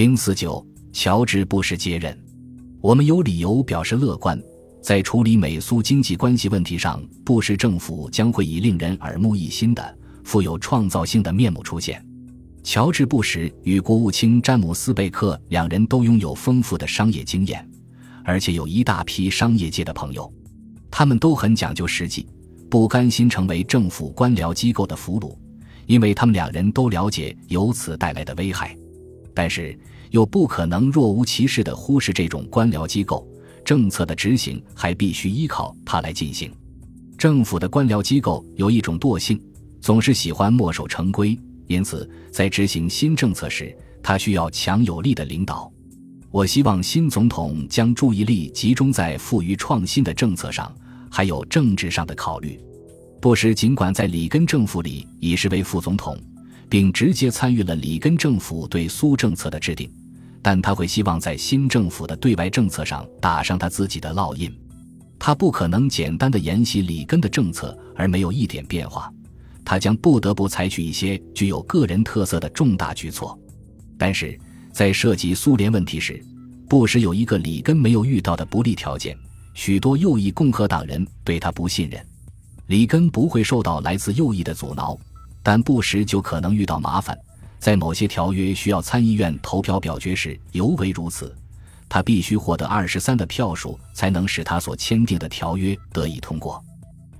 零四九，乔治·布什接任。我们有理由表示乐观，在处理美苏经济关系问题上，布什政府将会以令人耳目一新的、富有创造性的面目出现。乔治·布什与国务卿詹姆斯·贝克两人都拥有丰富的商业经验，而且有一大批商业界的朋友。他们都很讲究实际，不甘心成为政府官僚机构的俘虏，因为他们两人都了解由此带来的危害。但是又不可能若无其事地忽视这种官僚机构政策的执行，还必须依靠它来进行。政府的官僚机构有一种惰性，总是喜欢墨守成规，因此在执行新政策时，他需要强有力的领导。我希望新总统将注意力集中在富于创新的政策上，还有政治上的考虑。布什尽管在里根政府里已是为副总统。并直接参与了里根政府对苏政策的制定，但他会希望在新政府的对外政策上打上他自己的烙印。他不可能简单的沿袭里根的政策而没有一点变化，他将不得不采取一些具有个人特色的重大举措。但是在涉及苏联问题时，布什有一个里根没有遇到的不利条件：许多右翼共和党人对他不信任。里根不会受到来自右翼的阻挠。但不时就可能遇到麻烦，在某些条约需要参议院投票表决时尤为如此。他必须获得二十三的票数，才能使他所签订的条约得以通过。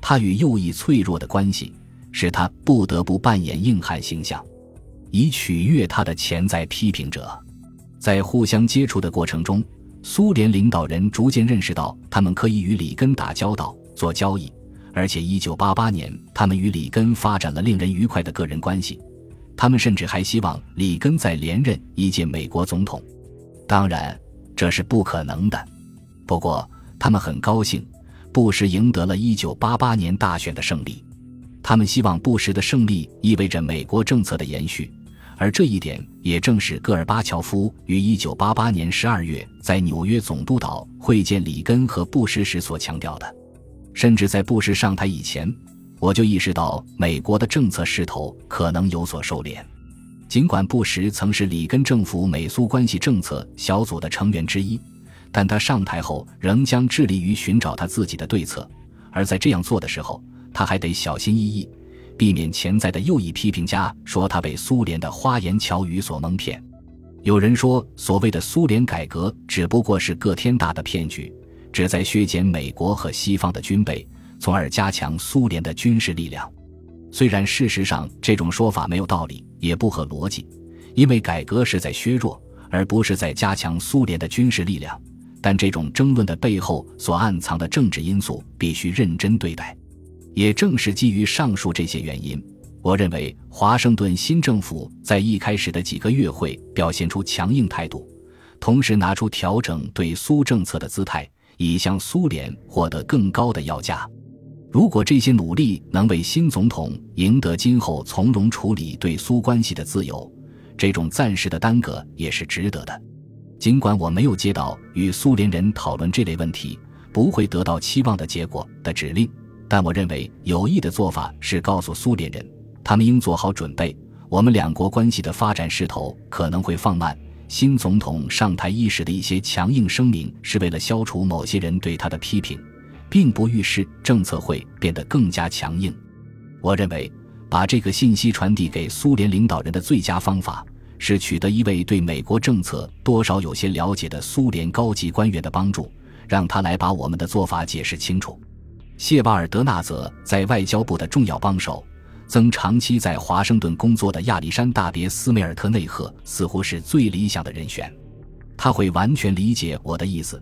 他与右翼脆弱的关系，使他不得不扮演硬汉形象，以取悦他的潜在批评者。在互相接触的过程中，苏联领导人逐渐认识到，他们可以与里根打交道、做交易。而且，一九八八年，他们与里根发展了令人愉快的个人关系。他们甚至还希望里根再连任一届美国总统。当然，这是不可能的。不过，他们很高兴，布什赢得了一九八八年大选的胜利。他们希望布什的胜利意味着美国政策的延续，而这一点也正是戈尔巴乔夫于一九八八年十二月在纽约总督岛会见里根和布什时所强调的。甚至在布什上台以前，我就意识到美国的政策势头可能有所收敛。尽管布什曾是里根政府美苏关系政策小组的成员之一，但他上台后仍将致力于寻找他自己的对策。而在这样做的时候，他还得小心翼翼，避免潜在的右翼批评家说他被苏联的花言巧语所蒙骗。有人说，所谓的苏联改革只不过是个天大的骗局。旨在削减美国和西方的军备，从而加强苏联的军事力量。虽然事实上这种说法没有道理，也不合逻辑，因为改革是在削弱，而不是在加强苏联的军事力量。但这种争论的背后所暗藏的政治因素必须认真对待。也正是基于上述这些原因，我认为华盛顿新政府在一开始的几个月会表现出强硬态度，同时拿出调整对苏政策的姿态。以向苏联获得更高的要价。如果这些努力能为新总统赢得今后从容处理对苏关系的自由，这种暂时的耽搁也是值得的。尽管我没有接到与苏联人讨论这类问题不会得到期望的结果的指令，但我认为有益的做法是告诉苏联人，他们应做好准备，我们两国关系的发展势头可能会放慢。新总统上台伊始的一些强硬声明，是为了消除某些人对他的批评，并不预示政策会变得更加强硬。我认为，把这个信息传递给苏联领导人的最佳方法，是取得一位对美国政策多少有些了解的苏联高级官员的帮助，让他来把我们的做法解释清楚。谢瓦尔德纳泽在外交部的重要帮手。曾长期在华盛顿工作的亚历山大·别斯梅尔特内赫似乎是最理想的人选，他会完全理解我的意思，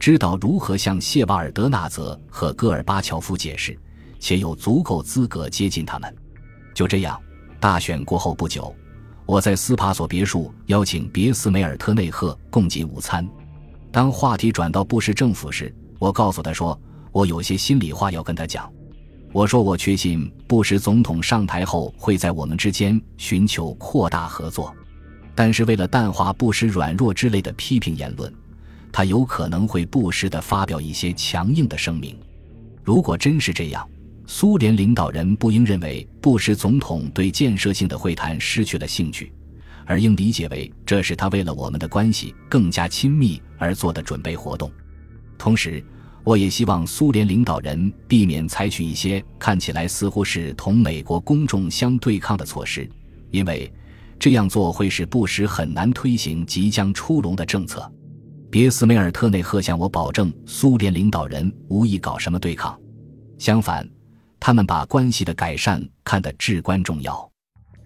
知道如何向谢瓦尔德纳泽和戈尔巴乔夫解释，且有足够资格接近他们。就这样，大选过后不久，我在斯帕索别墅邀请别斯梅尔特内赫共进午餐。当话题转到布什政府时，我告诉他说，我有些心里话要跟他讲。我说，我确信布什总统上台后会在我们之间寻求扩大合作，但是为了淡化布什软弱之类的批评言论，他有可能会不时地发表一些强硬的声明。如果真是这样，苏联领导人不应认为布什总统对建设性的会谈失去了兴趣，而应理解为这是他为了我们的关系更加亲密而做的准备活动。同时，我也希望苏联领导人避免采取一些看起来似乎是同美国公众相对抗的措施，因为这样做会使布什很难推行即将出笼的政策。别斯梅尔特内赫向我保证，苏联领导人无意搞什么对抗，相反，他们把关系的改善看得至关重要。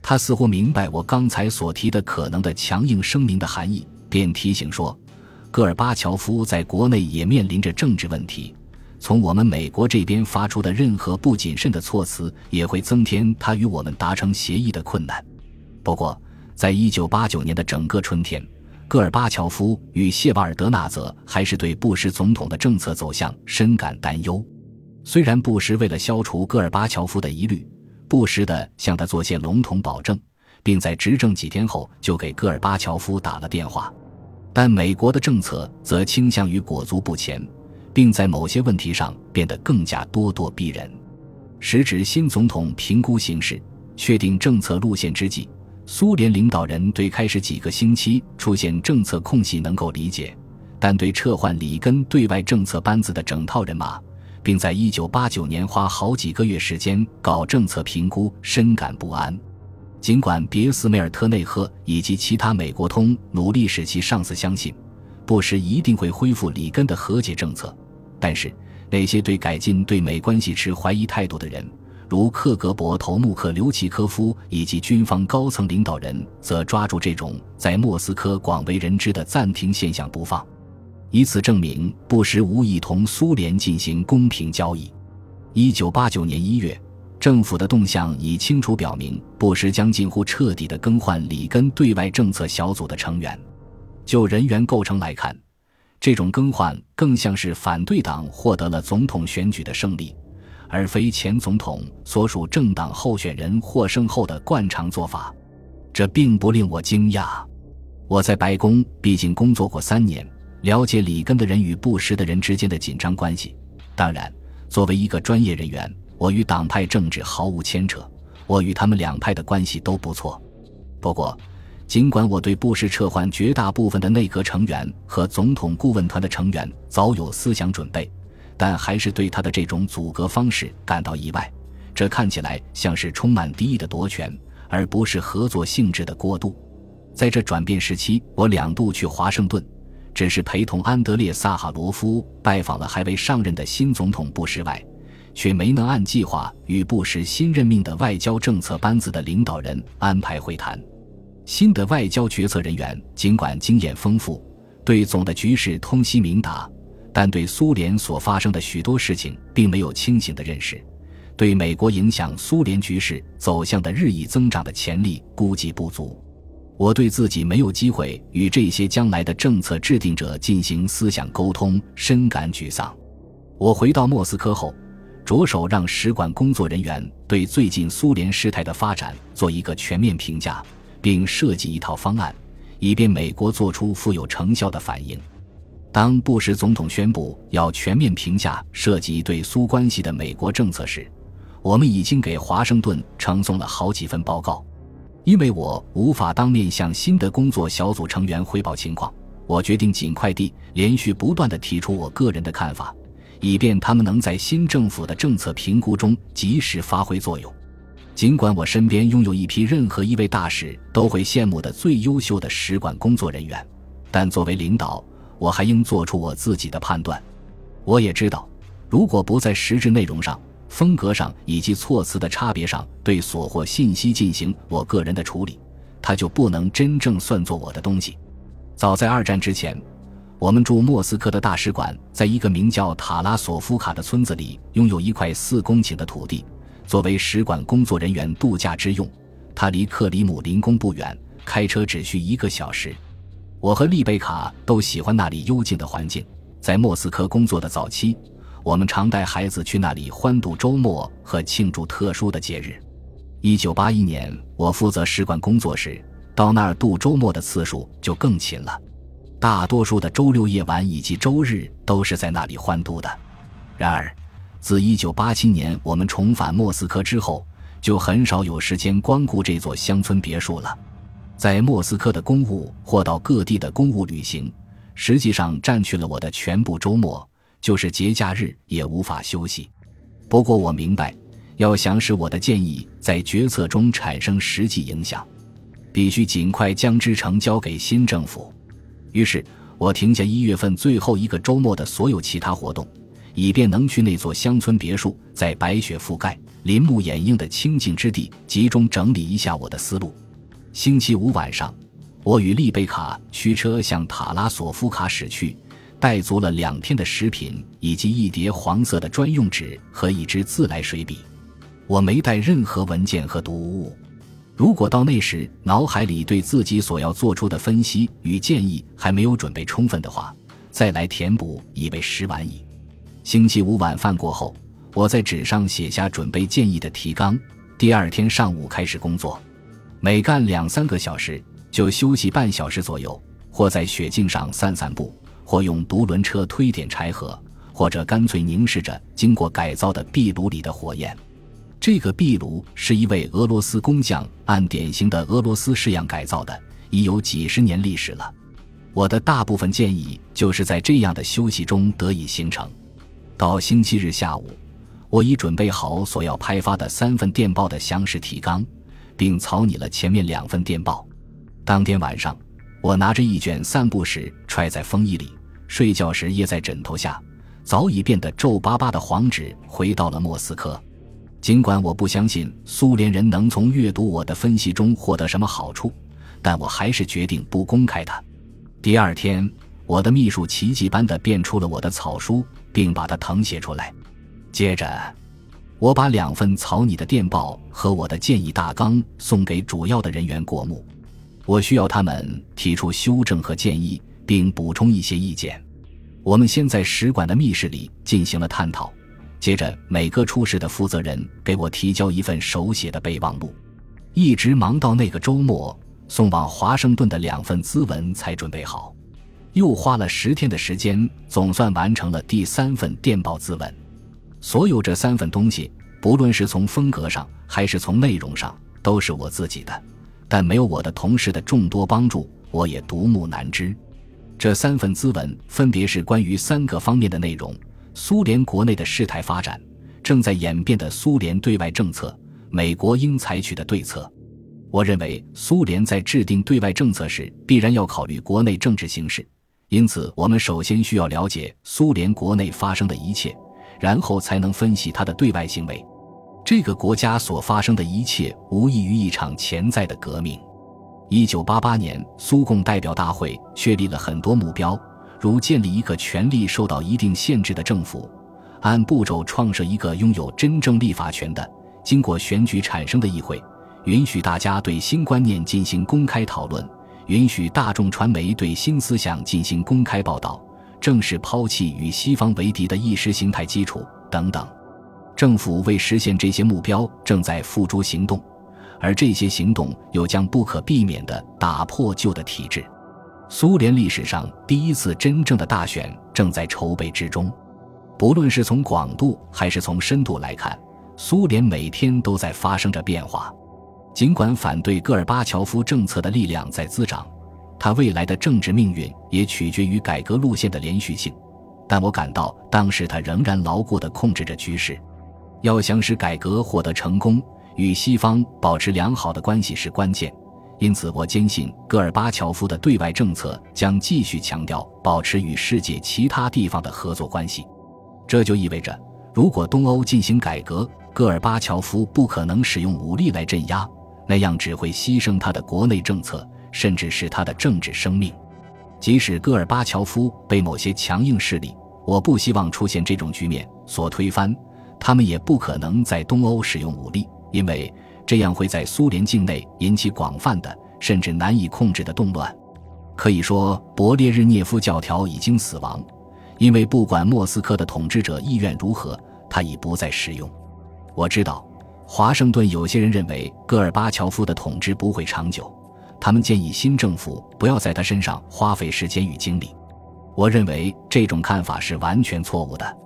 他似乎明白我刚才所提的可能的强硬声明的含义，便提醒说。戈尔巴乔夫在国内也面临着政治问题，从我们美国这边发出的任何不谨慎的措辞，也会增添他与我们达成协议的困难。不过，在一九八九年的整个春天，戈尔巴乔夫与谢瓦尔德纳泽还是对布什总统的政策走向深感担忧。虽然布什为了消除戈尔巴乔夫的疑虑，不时地向他做些笼统保证，并在执政几天后就给戈尔巴乔夫打了电话。但美国的政策则倾向于裹足不前，并在某些问题上变得更加咄咄逼人。时值新总统评估形势、确定政策路线之际，苏联领导人对开始几个星期出现政策空隙能够理解，但对撤换里根对外政策班子的整套人马，并在1989年花好几个月时间搞政策评估，深感不安。尽管别斯梅尔特内赫以及其他美国通努力使其上司相信，布什一定会恢复里根的和解政策，但是那些对改进对美关系持怀疑态度的人，如克格勃头目克留奇科夫以及军方高层领导人，则抓住这种在莫斯科广为人知的暂停现象不放，以此证明布什无意同苏联进行公平交易。一九八九年一月。政府的动向已清楚表明，布什将近乎彻底地更换里根对外政策小组的成员。就人员构成来看，这种更换更像是反对党获得了总统选举的胜利，而非前总统所属政党候选人获胜后的惯常做法。这并不令我惊讶。我在白宫毕竟工作过三年，了解里根的人与布什的人之间的紧张关系。当然，作为一个专业人员。我与党派政治毫无牵扯，我与他们两派的关系都不错。不过，尽管我对布什撤换绝大部分的内阁成员和总统顾问团的成员早有思想准备，但还是对他的这种阻隔方式感到意外。这看起来像是充满敌意的夺权，而不是合作性质的过渡。在这转变时期，我两度去华盛顿，只是陪同安德烈·萨哈罗夫拜访了还未上任的新总统布什外。却没能按计划与布什新任命的外交政策班子的领导人安排会谈。新的外交决策人员尽管经验丰富，对总的局势通悉明达，但对苏联所发生的许多事情并没有清醒的认识，对美国影响苏联局势走向的日益增长的潜力估计不足。我对自己没有机会与这些将来的政策制定者进行思想沟通深感沮丧。我回到莫斯科后。着手让使馆工作人员对最近苏联事态的发展做一个全面评价，并设计一套方案，以便美国做出富有成效的反应。当布什总统宣布要全面评价涉及对苏关系的美国政策时，我们已经给华盛顿呈送了好几份报告。因为我无法当面向新的工作小组成员汇报情况，我决定尽快地连续不断地提出我个人的看法。以便他们能在新政府的政策评估中及时发挥作用。尽管我身边拥有一批任何一位大使都会羡慕的最优秀的使馆工作人员，但作为领导，我还应做出我自己的判断。我也知道，如果不在实质内容上、风格上以及措辞的差别上对所获信息进行我个人的处理，他就不能真正算作我的东西。早在二战之前。我们驻莫斯科的大使馆在一个名叫塔拉索夫卡的村子里，拥有一块四公顷的土地，作为使馆工作人员度假之用。它离克里姆林宫不远，开车只需一个小时。我和丽贝卡都喜欢那里幽静的环境。在莫斯科工作的早期，我们常带孩子去那里欢度周末和庆祝特殊的节日。一九八一年，我负责使馆工作时，到那儿度周末的次数就更勤了。大多数的周六夜晚以及周日都是在那里欢度的。然而，自1987年我们重返莫斯科之后，就很少有时间光顾这座乡村别墅了。在莫斯科的公务或到各地的公务旅行，实际上占据了我的全部周末，就是节假日也无法休息。不过我明白，要想使我的建议在决策中产生实际影响，必须尽快将之城交给新政府。于是，我停下一月份最后一个周末的所有其他活动，以便能去那座乡村别墅，在白雪覆盖、林木掩映的清静之地，集中整理一下我的思路。星期五晚上，我与丽贝卡驱车向塔拉索夫卡驶去。带足了两天的食品，以及一叠黄色的专用纸和一支自来水笔。我没带任何文件和读物。如果到那时脑海里对自己所要做出的分析与建议还没有准备充分的话，再来填补已为时晚矣。星期五晚饭过后，我在纸上写下准备建议的提纲。第二天上午开始工作，每干两三个小时就休息半小时左右，或在雪径上散散步。或用独轮车推点柴禾，或者干脆凝视着经过改造的壁炉里的火焰。这个壁炉是一位俄罗斯工匠按典型的俄罗斯式样改造的，已有几十年历史了。我的大部分建议就是在这样的休息中得以形成。到星期日下午，我已准备好所要拍发的三份电报的详实提纲，并草拟了前面两份电报。当天晚上，我拿着一卷散步时揣在风衣里。睡觉时掖在枕头下，早已变得皱巴巴的黄纸回到了莫斯科。尽管我不相信苏联人能从阅读我的分析中获得什么好处，但我还是决定不公开它。第二天，我的秘书奇迹般地变出了我的草书，并把它誊写出来。接着，我把两份草拟的电报和我的建议大纲送给主要的人员过目。我需要他们提出修正和建议。并补充一些意见。我们先在使馆的密室里进行了探讨，接着每个出事的负责人给我提交一份手写的备忘录，一直忙到那个周末，送往华盛顿的两份资文才准备好，又花了十天的时间，总算完成了第三份电报资文。所有这三份东西，不论是从风格上还是从内容上，都是我自己的，但没有我的同事的众多帮助，我也独木难支。这三份资文分别是关于三个方面的内容：苏联国内的事态发展、正在演变的苏联对外政策、美国应采取的对策。我认为，苏联在制定对外政策时，必然要考虑国内政治形势，因此，我们首先需要了解苏联国内发生的一切，然后才能分析它的对外行为。这个国家所发生的一切，无异于一场潜在的革命。一九八八年，苏共代表大会确立了很多目标，如建立一个权力受到一定限制的政府，按步骤创设一个拥有真正立法权的、经过选举产生的议会，允许大家对新观念进行公开讨论，允许大众传媒对新思想进行公开报道，正式抛弃与西方为敌的意识形态基础等等。政府为实现这些目标，正在付诸行动。而这些行动又将不可避免地打破旧的体制。苏联历史上第一次真正的大选正在筹备之中。不论是从广度还是从深度来看，苏联每天都在发生着变化。尽管反对戈尔巴乔夫政策的力量在滋长，他未来的政治命运也取决于改革路线的连续性。但我感到当时他仍然牢固地控制着局势。要想使改革获得成功，与西方保持良好的关系是关键，因此我坚信戈尔巴乔夫的对外政策将继续强调保持与世界其他地方的合作关系。这就意味着，如果东欧进行改革，戈尔巴乔夫不可能使用武力来镇压，那样只会牺牲他的国内政策，甚至是他的政治生命。即使戈尔巴乔夫被某些强硬势力——我不希望出现这种局面——所推翻，他们也不可能在东欧使用武力。因为这样会在苏联境内引起广泛的甚至难以控制的动乱。可以说，勃列日涅夫教条已经死亡，因为不管莫斯科的统治者意愿如何，它已不再适用。我知道，华盛顿有些人认为戈尔巴乔夫的统治不会长久，他们建议新政府不要在他身上花费时间与精力。我认为这种看法是完全错误的。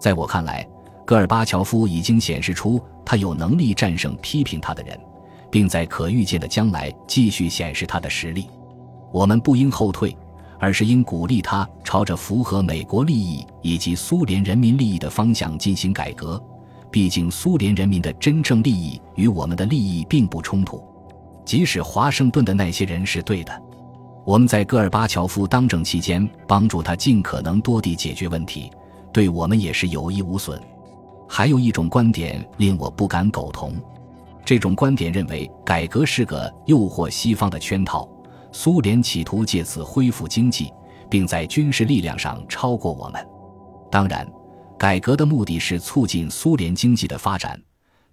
在我看来，戈尔巴乔夫已经显示出他有能力战胜批评他的人，并在可预见的将来继续显示他的实力。我们不应后退，而是应鼓励他朝着符合美国利益以及苏联人民利益的方向进行改革。毕竟，苏联人民的真正利益与我们的利益并不冲突。即使华盛顿的那些人是对的，我们在戈尔巴乔夫当政期间帮助他尽可能多地解决问题，对我们也是有益无损。还有一种观点令我不敢苟同，这种观点认为改革是个诱惑西方的圈套，苏联企图借此恢复经济，并在军事力量上超过我们。当然。改革的目的是促进苏联经济的发展，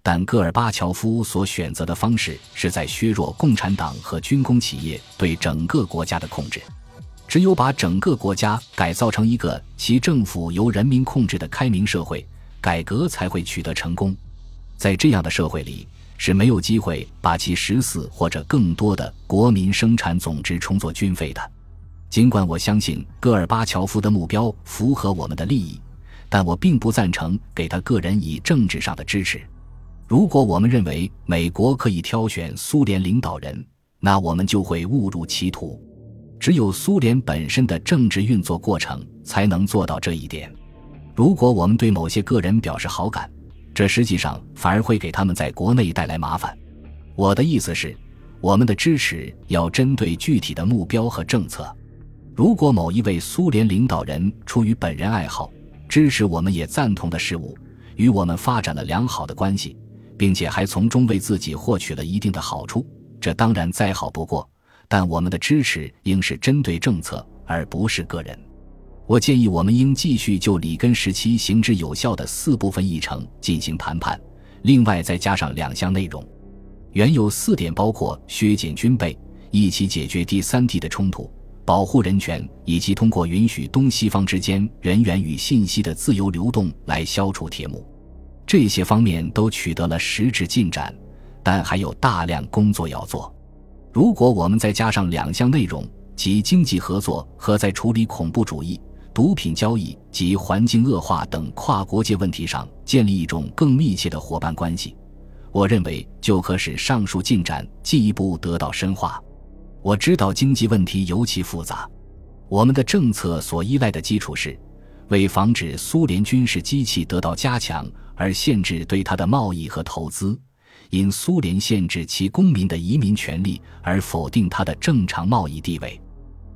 但戈尔巴乔夫所选择的方式是在削弱共产党和军工企业对整个国家的控制。只有把整个国家改造成一个其政府由人民控制的开明社会，改革才会取得成功。在这样的社会里，是没有机会把其十四或者更多的国民生产总值充作军费的。尽管我相信戈尔巴乔夫的目标符合我们的利益。但我并不赞成给他个人以政治上的支持。如果我们认为美国可以挑选苏联领导人，那我们就会误入歧途。只有苏联本身的政治运作过程才能做到这一点。如果我们对某些个人表示好感，这实际上反而会给他们在国内带来麻烦。我的意思是，我们的支持要针对具体的目标和政策。如果某一位苏联领导人出于本人爱好，支持我们也赞同的事物，与我们发展了良好的关系，并且还从中为自己获取了一定的好处，这当然再好不过。但我们的支持应是针对政策，而不是个人。我建议我们应继续就里根时期行之有效的四部分议程进行谈判，另外再加上两项内容。原有四点包括削减军备，一起解决第三地的冲突。保护人权，以及通过允许东西方之间人员与信息的自由流动来消除铁幕，这些方面都取得了实质进展，但还有大量工作要做。如果我们再加上两项内容，即经济合作和在处理恐怖主义、毒品交易及环境恶化等跨国界问题上建立一种更密切的伙伴关系，我认为就可使上述进展进一步得到深化。我知道经济问题尤其复杂，我们的政策所依赖的基础是，为防止苏联军事机器得到加强而限制对它的贸易和投资，因苏联限制其公民的移民权利而否定它的正常贸易地位。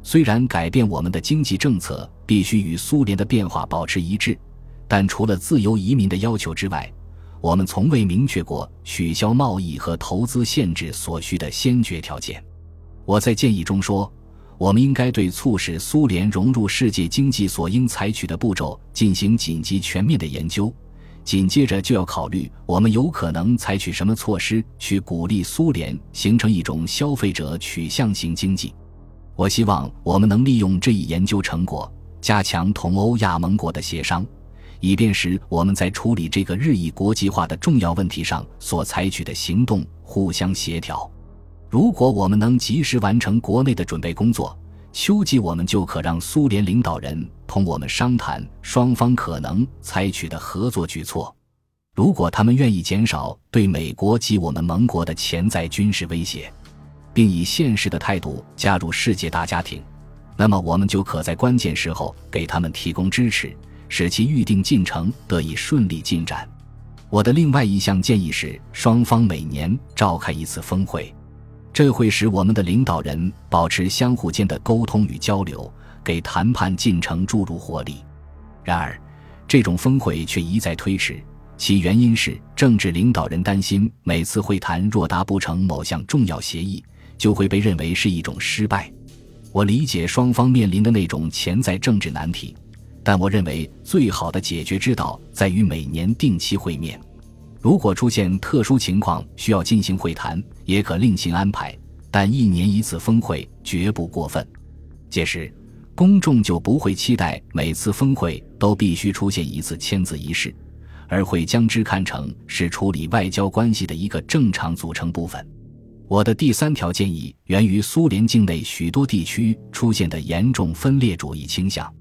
虽然改变我们的经济政策必须与苏联的变化保持一致，但除了自由移民的要求之外，我们从未明确过取消贸易和投资限制所需的先决条件。我在建议中说，我们应该对促使苏联融入世界经济所应采取的步骤进行紧急全面的研究。紧接着就要考虑我们有可能采取什么措施去鼓励苏联形成一种消费者取向型经济。我希望我们能利用这一研究成果，加强同欧亚盟国的协商，以便使我们在处理这个日益国际化的重要问题上所采取的行动互相协调。如果我们能及时完成国内的准备工作，秋季我们就可让苏联领导人同我们商谈双方可能采取的合作举措。如果他们愿意减少对美国及我们盟国的潜在军事威胁，并以现实的态度加入世界大家庭，那么我们就可在关键时候给他们提供支持，使其预定进程得以顺利进展。我的另外一项建议是，双方每年召开一次峰会。这会使我们的领导人保持相互间的沟通与交流，给谈判进程注入活力。然而，这种峰会却一再推迟，其原因是政治领导人担心每次会谈若达不成某项重要协议，就会被认为是一种失败。我理解双方面临的那种潜在政治难题，但我认为最好的解决之道在于每年定期会面。如果出现特殊情况需要进行会谈，也可另行安排，但一年一次峰会绝不过分。届时，公众就不会期待每次峰会都必须出现一次签字仪式，而会将之看成是处理外交关系的一个正常组成部分。我的第三条建议源于苏联境内许多地区出现的严重分裂主义倾向。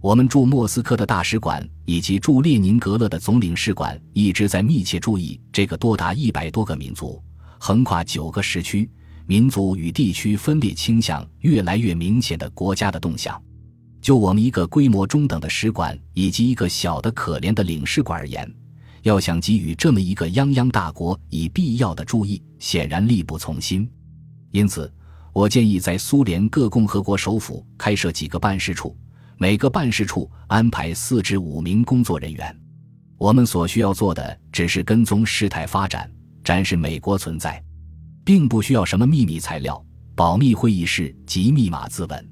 我们驻莫斯科的大使馆以及驻列宁格勒的总领事馆一直在密切注意这个多达一百多个民族、横跨九个时区、民族与地区分裂倾向越来越明显的国家的动向。就我们一个规模中等的使馆以及一个小的可怜的领事馆而言，要想给予这么一个泱泱大国以必要的注意，显然力不从心。因此，我建议在苏联各共和国首府开设几个办事处，每个办事处安排四至五名工作人员。我们所需要做的只是跟踪事态发展，展示美国存在，并不需要什么秘密材料、保密会议室及密码自文。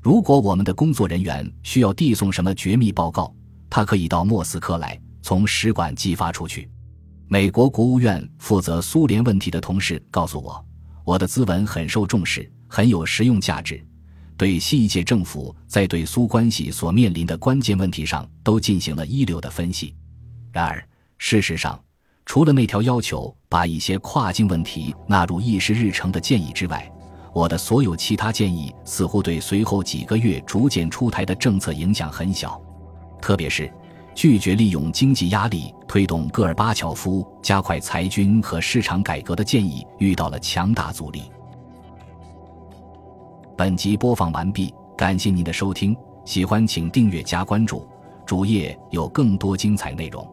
如果我们的工作人员需要递送什么绝密报告，他可以到莫斯科来，从使馆寄发出去。美国国务院负责苏联问题的同事告诉我，我的资文很受重视，很有实用价值，对新一届政府在对苏关系所面临的关键问题上都进行了一流的分析。然而，事实上，除了那条要求把一些跨境问题纳入议事日程的建议之外，我的所有其他建议似乎对随后几个月逐渐出台的政策影响很小，特别是拒绝利用经济压力推动戈尔巴乔夫加快裁军和市场改革的建议遇到了强大阻力。本集播放完毕，感谢您的收听，喜欢请订阅加关注，主页有更多精彩内容。